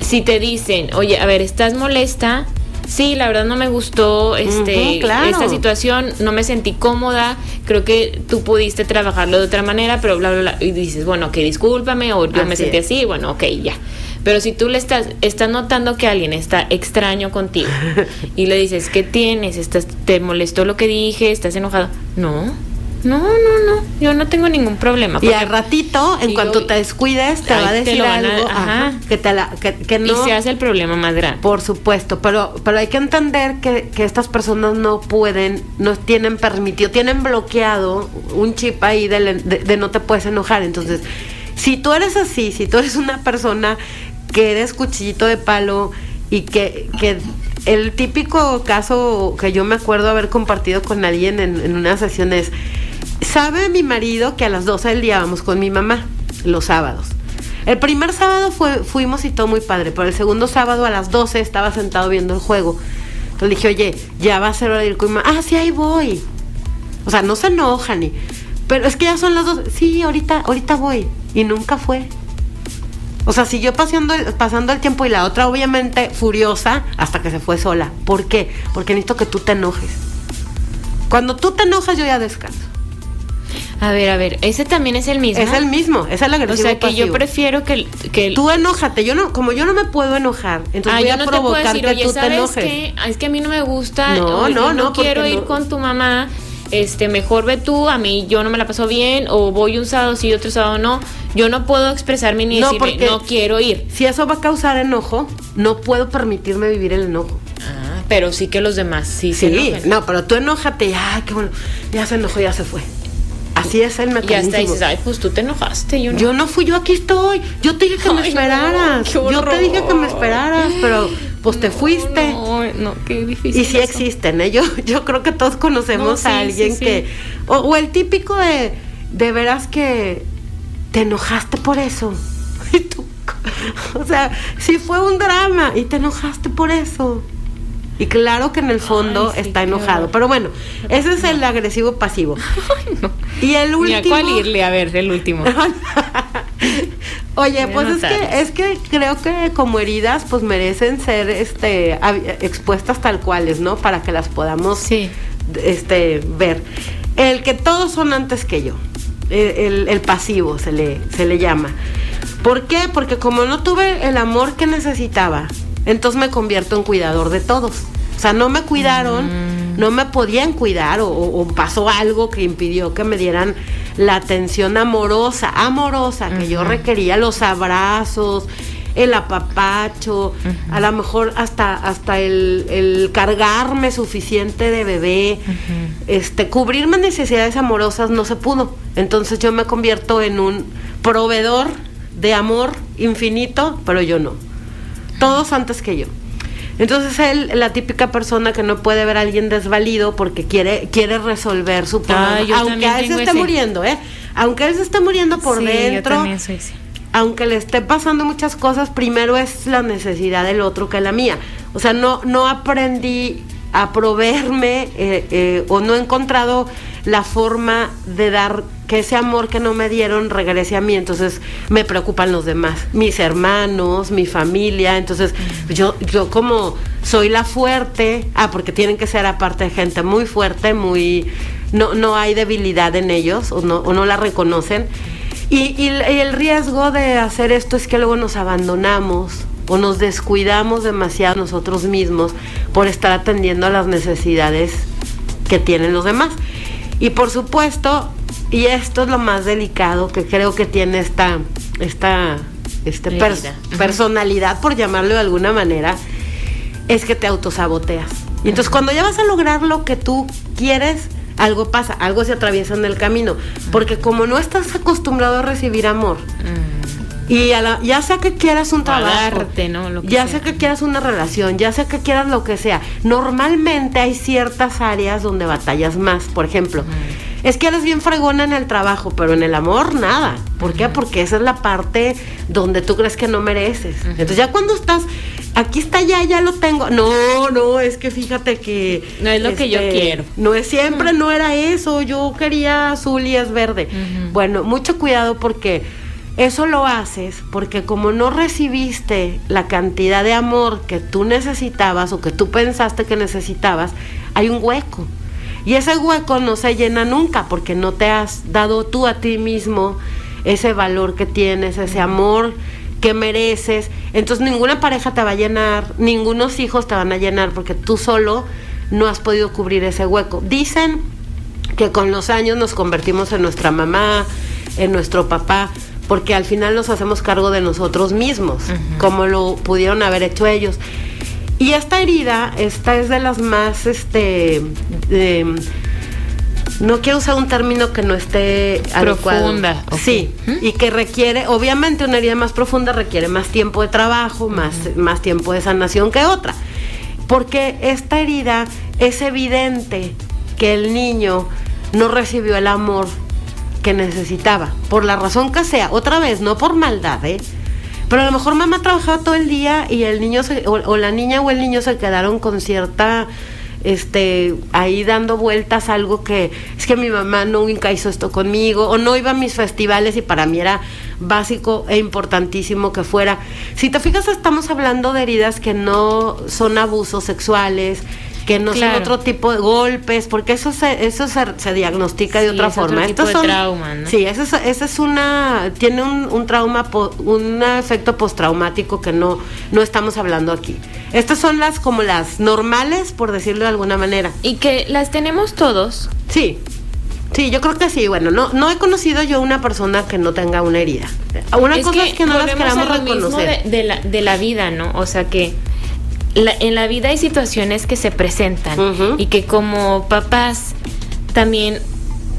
si te dicen, oye, a ver, ¿estás molesta? Sí, la verdad no me gustó este, esta situación, no me sentí cómoda, creo que tú pudiste trabajarlo de otra manera, pero bla, bla, bla. Y dices, bueno, ok, discúlpame, o yo me sentí así, bueno, ok, ya. Pero si tú le estás, estás notando que alguien está extraño contigo (laughs) y le dices, ¿qué tienes? ¿Estás, ¿Te molestó lo que dije? ¿Estás enojado? No, no, no, no, yo no tengo ningún problema. Y al ratito, en cuanto te descuides, te va a decir algo ajá, que, te la, que, no. Y se hace el problema más grande. Por supuesto, pero, pero hay que entender que, que estas personas no pueden, no tienen permitido, tienen bloqueado un chip ahí de, de no te puedes enojar. Entonces, si tú eres así, si tú eres una persona que eres cuchillito de palo y que, que el típico caso que yo me acuerdo haber compartido con alguien en, en una sesión es Sabe mi marido que a las 12 del día vamos con mi mamá, los sábados. El primer sábado fue, fuimos y todo muy padre, pero el segundo sábado a las 12 estaba sentado viendo el juego. Entonces le dije, oye, ya va a ser hora de ir con mi mamá. Ah, sí, ahí voy. O sea, no se enoja ni. Pero es que ya son las 12. Sí, ahorita, ahorita voy. Y nunca fue. O sea, siguió pasando, pasando el tiempo y la otra obviamente furiosa hasta que se fue sola. ¿Por qué? Porque necesito que tú te enojes. Cuando tú te enojas yo ya descanso. A ver, a ver, ese también es el mismo. Es el mismo, es el agresivo. O sea, que yo prefiero que, que tú enójate, yo no, como yo no me puedo enojar, entonces ah, voy a no provocar te que tú te enojes. Qué? Es que a mí no me gusta, no, no, no, no quiero ir con tu mamá. Este, mejor ve tú, a mí yo no me la paso bien, o voy un sábado sí, otro sábado no. Yo no puedo expresarme ni no, decirme, no quiero ir. Si eso va a causar enojo, no puedo permitirme vivir el enojo. Ah, pero sí que los demás sí, sí. no, pero tú enójate, ay, qué bueno, ya se enojó, ya se fue. Así es el mecanismo. Y hasta dices, ay, pues tú te enojaste, yo no. Yo no fui, yo aquí estoy. Yo te dije que (laughs) me esperaras. yo te dije que me esperaras, pero pues te fuiste. No, no, qué difícil. Y sí existen, ¿eh? Yo, (laughs) yo creo que todos conocemos a alguien que. O, el típico de, de veras que te enojaste por eso. (laughs) Y tú, (laughs) o sea, si fue un drama y te enojaste por eso. Y claro que en el fondo está enojado. Pero bueno, ese es el agresivo pasivo. Y el último. ¿Y a cuál irle? A ver, el último. Oye, pues es que, es que creo que como heridas, pues merecen ser este expuestas tal cuales, ¿no? Para que las podamos este, ver. El que todos son antes que yo. El, el, pasivo se le, se le llama. ¿Por qué? Porque como no tuve el amor que necesitaba, entonces me convierto en cuidador de todos. O sea, no me cuidaron, mm. no me podían cuidar o, pasó algo que impidió que me dieran la atención amorosa, amorosa que yo requería, los abrazos, el apapacho, a lo mejor hasta, hasta el, cargarme suficiente de bebé, este, cubrirme necesidades amorosas no se pudo. Entonces yo me convierto en un proveedor de amor infinito, pero yo no. Todos antes que yo. Entonces él, la típica persona que no puede ver a alguien desvalido porque quiere, quiere resolver su problema. aunque él se esté muriendo, ¿eh? Aunque él se esté muriendo por dentro. Aunque le esté pasando muchas cosas, primero es la necesidad del otro que la mía. O sea, no, no aprendí a proveerme eh, eh, o no he encontrado la forma de dar que ese amor que no me dieron regrese a mí, entonces me preocupan los demás, mis hermanos, mi familia, entonces yo, yo como soy la fuerte, ah, porque tienen que ser aparte gente muy fuerte, muy, no, no hay debilidad en ellos o no, o no la reconocen. Y, y el riesgo de hacer esto es que luego nos abandonamos o nos descuidamos demasiado nosotros mismos por estar atendiendo a las necesidades que tienen los demás. Y por supuesto, y esto es lo más delicado que creo que tiene esta, esta este, personalidad, por llamarlo de alguna manera, es que te autosaboteas. Y entonces cuando ya vas a lograr lo que tú quieres, algo pasa, algo se atraviesa en el camino. Porque como no estás acostumbrado a recibir amor, y ya sea que quieras un trabajo, ya sea que quieras una relación, ya sea que quieras lo que sea, normalmente hay ciertas áreas donde batallas más. Por ejemplo, es que eres bien fregona en el trabajo, pero en el amor nada. ¿Por qué? Porque esa es la parte donde tú crees que no mereces. Entonces ya cuando estás, aquí está ya, ya lo tengo. No, no, es que fíjate que... No es lo que yo este, quiero. No es siempre, no era eso. Yo quería azul y es verde. Bueno, mucho cuidado porque eso lo haces porque como no recibiste la cantidad de amor que tú necesitabas o que tú pensaste que necesitabas, hay un hueco. Y ese hueco no se llena nunca porque no te has dado tú a ti mismo ese valor que tienes, ese amor que mereces. Entonces ninguna pareja te va a llenar, ningunos hijos te van a llenar porque tú solo no has podido cubrir ese hueco. Dicen que con los años nos convertimos en nuestra mamá, en nuestro papá, porque al final nos hacemos cargo de nosotros mismos, como lo pudieron haber hecho ellos. Y esta herida, esta es de las más, este, no quiero usar un término que no esté profunda. Sí, y que requiere, obviamente una herida más profunda requiere más tiempo de trabajo, más, más tiempo de sanación que otra. Porque esta herida es evidente que el niño no recibió el amor que necesitaba, por la razón que sea, otra vez, no por maldad, ¿eh? Pero a lo mejor mamá trabajaba todo el día y el niño o, la niña o el niño se quedaron con cierta este ahí dando vueltas algo que es que mi mamá nunca hizo esto conmigo o no iba a mis festivales y para mí era básico e importantísimo que fuera. Si te fijas estamos hablando de heridas que no son abusos sexuales, que no son otro tipo de golpes, porque eso se, eso se, diagnostica de otra forma. Otro tipo de trauma, ¿no? Sí, ese es, es una, tiene un, trauma, un efecto postraumático que no, no estamos hablando aquí. Estas son las como las normales, por decirlo de alguna manera. Y que las tenemos todos. Sí. Sí, yo creo que sí. Bueno, no, no he conocido yo una persona que no tenga una herida. Una cosa es que no las queramos reconocer. de, la, de la vida, ¿no? O sea que en la vida hay situaciones que se presentan y que como papás también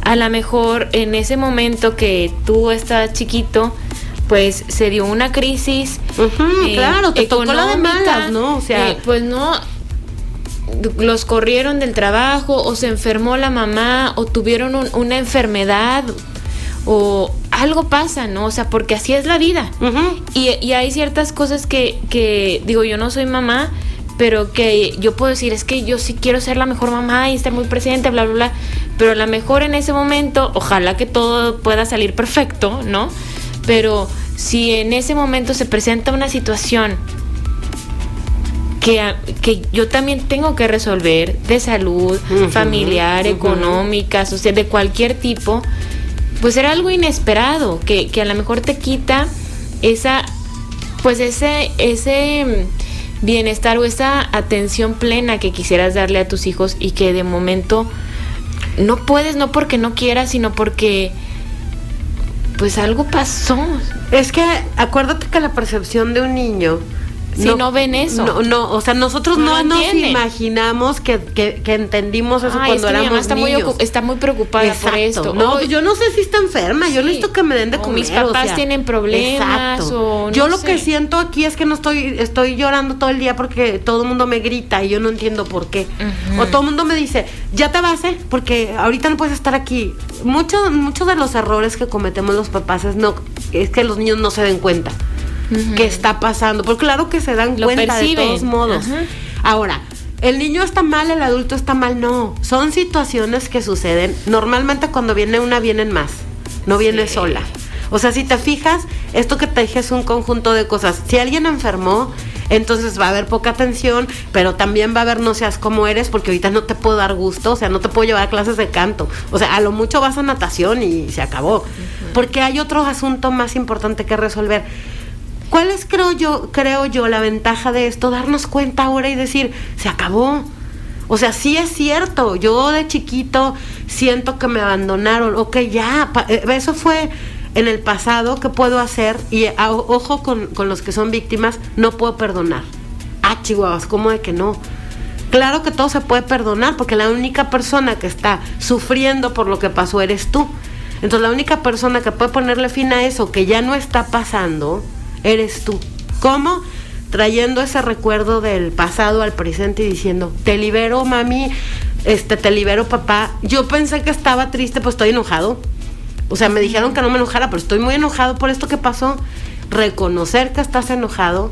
a lo mejor en ese momento que tú estás chiquito pues se dio una crisis eh, claro te tocó la de malas no o sea eh, pues no los corrieron del trabajo o se enfermó la mamá o tuvieron una enfermedad o algo pasa, ¿no? O sea, porque así es la vida. y, hay ciertas cosas que, que, digo, yo no soy mamá, pero que yo puedo decir, es que yo sí quiero ser la mejor mamá y estar muy presente, bla, bla, bla. Pero a lo mejor en ese momento, ojalá que todo pueda salir perfecto, ¿no? Pero si en ese momento se presenta una situación que, que yo también tengo que resolver de salud, familiar, económica, social, de cualquier tipo, pues era algo inesperado, que, que a lo mejor te quita esa, pues ese, ese bienestar o esa atención plena que quisieras darle a tus hijos y que de momento no puedes, no porque no quieras, sino porque pues algo pasó. Es que acuérdate que la percepción de un niño si no, ven eso. No, no, o sea, nosotros no, nos imaginamos que, que, entendimos eso cuando éramos mi está niños. Muy está muy preocupada por esto. No, yo no sé si está enferma, yo necesito que me den de comer. mis papás tienen problemas o Yo lo que siento aquí es que no estoy estoy llorando todo el día porque todo el mundo me grita y yo no entiendo por qué. O todo el mundo me dice, "Ya te vas, ¿eh? Porque ahorita no puedes estar aquí." Muchos muchos de los errores que cometemos los papás es no es que los niños no se den cuenta qué está pasando. Porque claro que se dan cuenta de todos modos. Ahora, el niño está mal, el adulto está mal, no. Son situaciones que suceden. Normalmente cuando viene una, vienen más. No viene sola. O sea, si te fijas, esto que te dije es un conjunto de cosas. Si alguien enfermó, entonces va a haber poca atención, pero también va a haber no seas como eres, porque ahorita no te puedo dar gusto, o sea, no te puedo llevar a clases de canto. O sea, a lo mucho vas a natación y se acabó. Porque hay otro asunto más importante que resolver. ¿Cuál es, creo yo, creo yo, la ventaja de esto? Darnos cuenta ahora y decir, se acabó. O sea, sí es cierto, yo de chiquito siento que me abandonaron, ok, ya, eh, eso fue en el pasado, ¿qué puedo hacer? Y ojo con, con, los que son víctimas, no puedo perdonar. Ah, chihuahuas, ¿cómo de que no? Claro que todo se puede perdonar, porque la única persona que está sufriendo por lo que pasó eres tú. Entonces la única persona que puede ponerle fin a eso que ya no está pasando, eres tú. ¿Cómo? Trayendo ese recuerdo del pasado al presente y diciendo, te libero mami, este, te libero papá. Yo pensé que estaba triste, pues estoy enojado. O sea, me dijeron que no me enojara, pero estoy muy enojado por esto que pasó. Reconocer que estás enojado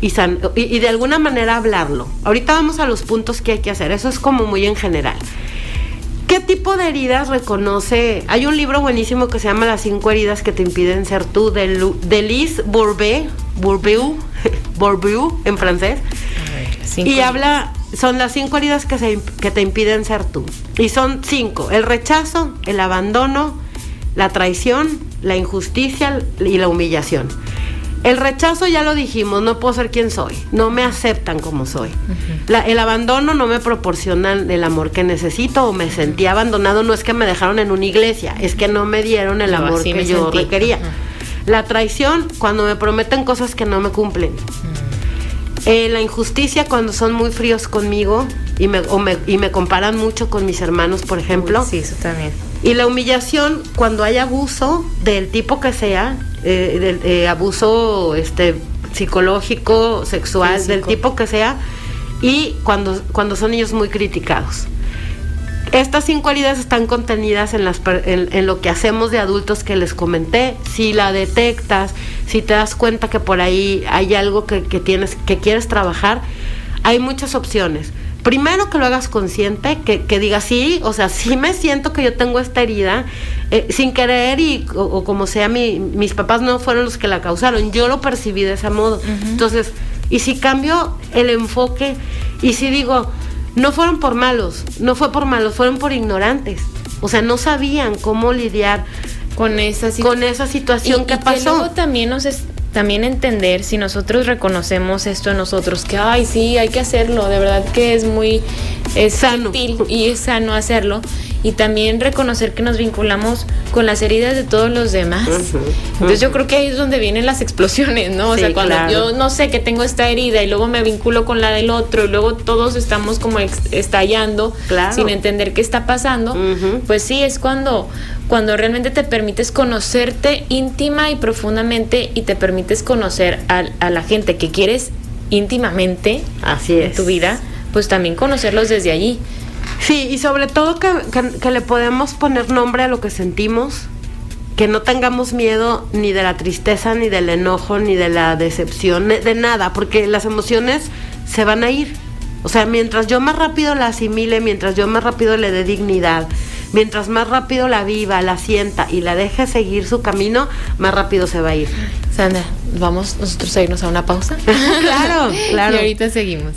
y, y de alguna manera hablarlo. Ahorita vamos a los puntos que hay que hacer. Eso es como muy en general. ¿Qué tipo de heridas reconoce? Hay un libro buenísimo que se llama Las cinco heridas que te impiden ser tú, de, de Liz Bourbeau, Bourbeau, (laughs) en francés. y habla, son las cinco heridas que, se, que te impiden ser tú. Y son cinco, el rechazo, el abandono, la traición, la injusticia y la humillación. El rechazo ya lo dijimos, no puedo ser quien soy, no me aceptan como soy. el abandono no me proporcionan el amor que necesito o me sentí abandonado, no es que me dejaron en una iglesia, es que no me dieron el amor que yo requería. La traición, cuando me prometen cosas que no me cumplen. Eh, la injusticia, cuando son muy fríos conmigo y me, y me comparan mucho con mis hermanos, por ejemplo. sí, eso también. Y la humillación, cuando hay abuso del tipo que sea, eh, eh, abuso este, psicológico, sexual, del tipo que sea, y cuando, cuando son niños muy criticados. Estas cinco heridas están contenidas en, las, en, lo que hacemos de adultos que les comenté. Si la detectas, si te das cuenta que por ahí hay algo que, que tienes, que quieres trabajar, hay muchas opciones primero que lo hagas consciente, que, que digas, sí, o sea, sí me siento que yo tengo esta herida, eh, sin querer y o, como sea, mi, mis papás no fueron los que la causaron, yo lo percibí de ese modo. Entonces, y si cambio el enfoque, y si digo, no fueron por malos, no fue por malos, fueron por ignorantes. O sea, no sabían cómo lidiar con esa, con esa situación que pasó. Que luego también nos, también entender si nosotros reconocemos esto en nosotros, que, ay, sí, hay que hacerlo, de verdad que es muy es sano. y es sano hacerlo. Y también reconocer que nos vinculamos con las heridas de todos los demás. Entonces yo creo que ahí es donde vienen las explosiones, ¿no? o sea, cuando yo no sé que tengo esta herida y luego me vinculo con la del otro y luego todos estamos como estallando sin entender qué está pasando, pues sí, es cuando cuando realmente te permites conocerte íntima y profundamente y te permites conocer a, la gente que quieres íntimamente Así en tu vida, pues también conocerlos desde allí. Sí, y sobre todo que, le podemos poner nombre a lo que sentimos, que no tengamos miedo ni de la tristeza, ni del enojo, ni de la decepción, de nada, porque las emociones se van a ir. O sea, mientras yo más rápido la asimile, mientras yo más rápido le dé dignidad, mientras más rápido la viva, la sienta y la deje seguir su camino, más rápido se va a ir. Sandra, vamos nosotros a irnos a una pausa. (laughs) claro, (laughs) claro. Y ahorita seguimos.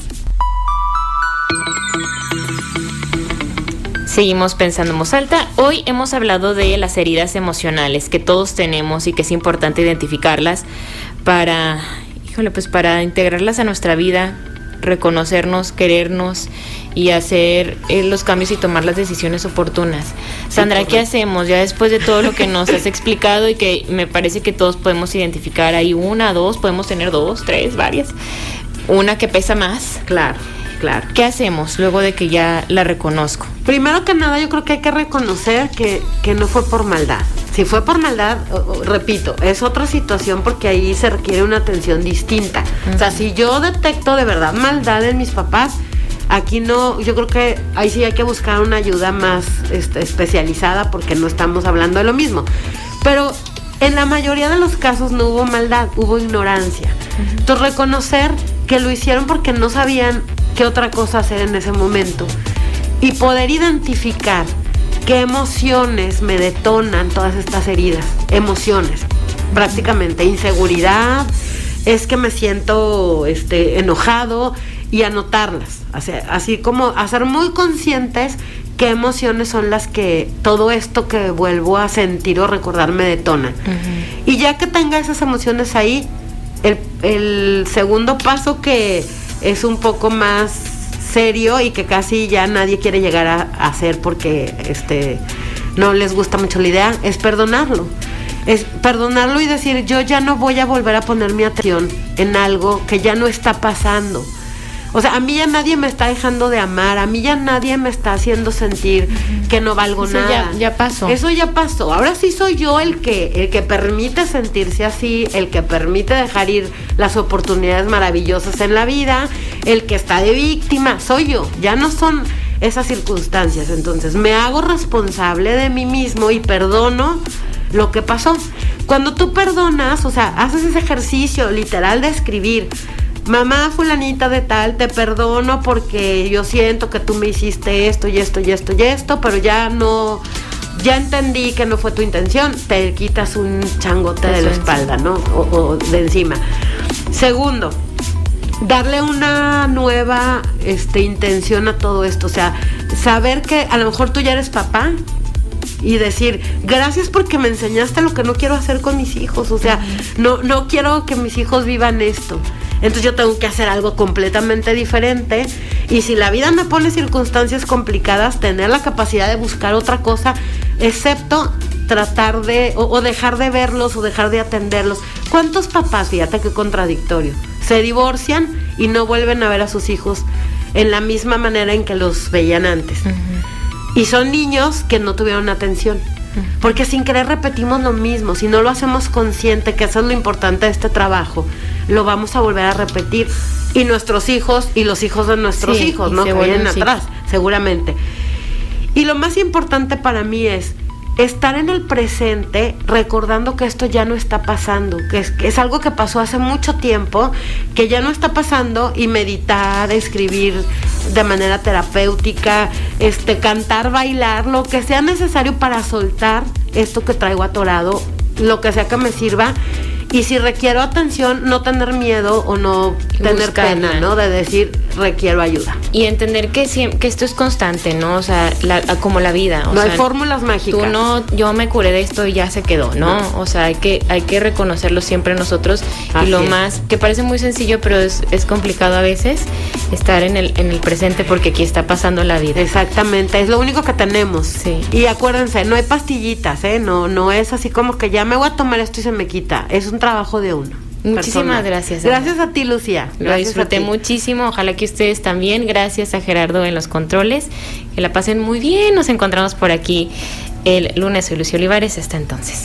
Seguimos pensando en voz alta. Hoy hemos hablado de las heridas emocionales que todos tenemos y que es importante identificarlas para, híjole, pues para integrarlas a nuestra vida, reconocernos, querernos y hacer eh, los cambios y tomar las decisiones oportunas. Sandra, ¿qué hacemos ya después de todo lo que nos has (laughs) explicado y que me parece que todos podemos identificar? Hay una, dos, podemos tener dos, tres, varias. Una que pesa más. Claro. Claro. ¿Qué hacemos luego de que ya la reconozco? Primero que nada, yo creo que hay que reconocer que, que no fue por maldad. Si fue por maldad, repito, es otra situación porque ahí se requiere una atención distinta. O sea, si yo detecto de verdad maldad en mis papás, aquí no, yo creo que ahí sí hay que buscar una ayuda más este, especializada porque no estamos hablando de lo mismo. Pero en la mayoría de los casos no hubo maldad, hubo ignorancia. Entonces reconocer que lo hicieron porque no sabían qué otra cosa hacer en ese momento. Y poder identificar qué emociones me detonan todas estas heridas, emociones, prácticamente inseguridad, es que me siento este, enojado y anotarlas, así, así como hacer muy conscientes qué emociones son las que todo esto que vuelvo a sentir o recordar me detonan. Y ya que tenga esas emociones ahí, el, el segundo paso que es un poco más serio y que casi ya nadie quiere llegar a, hacer porque este no les gusta mucho la idea es perdonarlo es perdonarlo y decir, yo ya no voy a volver a poner mi atención en algo que ya no está pasando. O sea, a mí ya nadie me está dejando de amar, a mí ya nadie me está haciendo sentir que no valgo nada. Ya, ya, pasó. Eso ya pasó. Ahora sí soy yo el que, el que permite sentirse así, el que permite dejar ir las oportunidades maravillosas en la vida, el que está de víctima, soy yo. Ya no son esas circunstancias. Entonces me hago responsable de mí mismo y perdono lo que pasó. Cuando tú perdonas, o sea, haces ese ejercicio literal de escribir, mamá fulanita de tal, te perdono porque yo siento que tú me hiciste esto y esto y esto y esto, pero ya no, ya entendí que no fue tu intención, te quitas un changote de la espalda, ¿no? O, de encima. Segundo, darle una nueva este, intención a todo esto, o sea, saber que a lo mejor tú ya eres papá, y decir, gracias porque me enseñaste lo que no quiero hacer con mis hijos, o sea, no, no quiero que mis hijos vivan esto. Entonces yo tengo que hacer algo completamente diferente. Y si la vida me pone circunstancias complicadas, tener la capacidad de buscar otra cosa, excepto tratar de, o, dejar de verlos o dejar de atenderlos. ¿Cuántos papás, fíjate qué contradictorio, se divorcian y no vuelven a ver a sus hijos en la misma manera en que los veían antes? Y son niños que no tuvieron atención. Porque sin querer repetimos lo mismo, si no lo hacemos consciente, que eso es lo importante de este trabajo, lo vamos a volver a repetir. Y nuestros hijos y los hijos de nuestros hijos, ¿no? Que vienen atrás, seguramente. Y lo más importante para mí es estar en el presente recordando que esto ya no está pasando, que es, que es, algo que pasó hace mucho tiempo, que ya no está pasando y meditar, escribir de manera terapéutica, este cantar, bailar, lo que sea necesario para soltar esto que traigo atorado, lo que sea que me sirva y si requiero atención, no tener miedo o no tener pena, ¿no? De decir, requiero ayuda. Y entender que, que esto es constante, ¿no? O sea, como la vida. no hay fórmulas mágicas. Tú no, yo me curé de esto y ya se quedó, ¿no? O sea, hay que, hay que reconocerlo siempre nosotros. y lo más, que parece muy sencillo, pero es, es complicado a veces, estar en el, en el presente porque aquí está pasando la vida. Exactamente, es lo único que tenemos. Sí. Y acuérdense, no hay pastillitas, ¿eh? No, no es así como que ya me voy a tomar esto y se me quita. Es un trabajo de uno. Muchísimas gracias. Gracias a ti, Lucía. Lo disfruté muchísimo. Ojalá que ustedes también. Gracias a Gerardo en los controles. Que la pasen muy bien. Nos encontramos por aquí el lunes. Soy Lucio Olivares. Hasta entonces.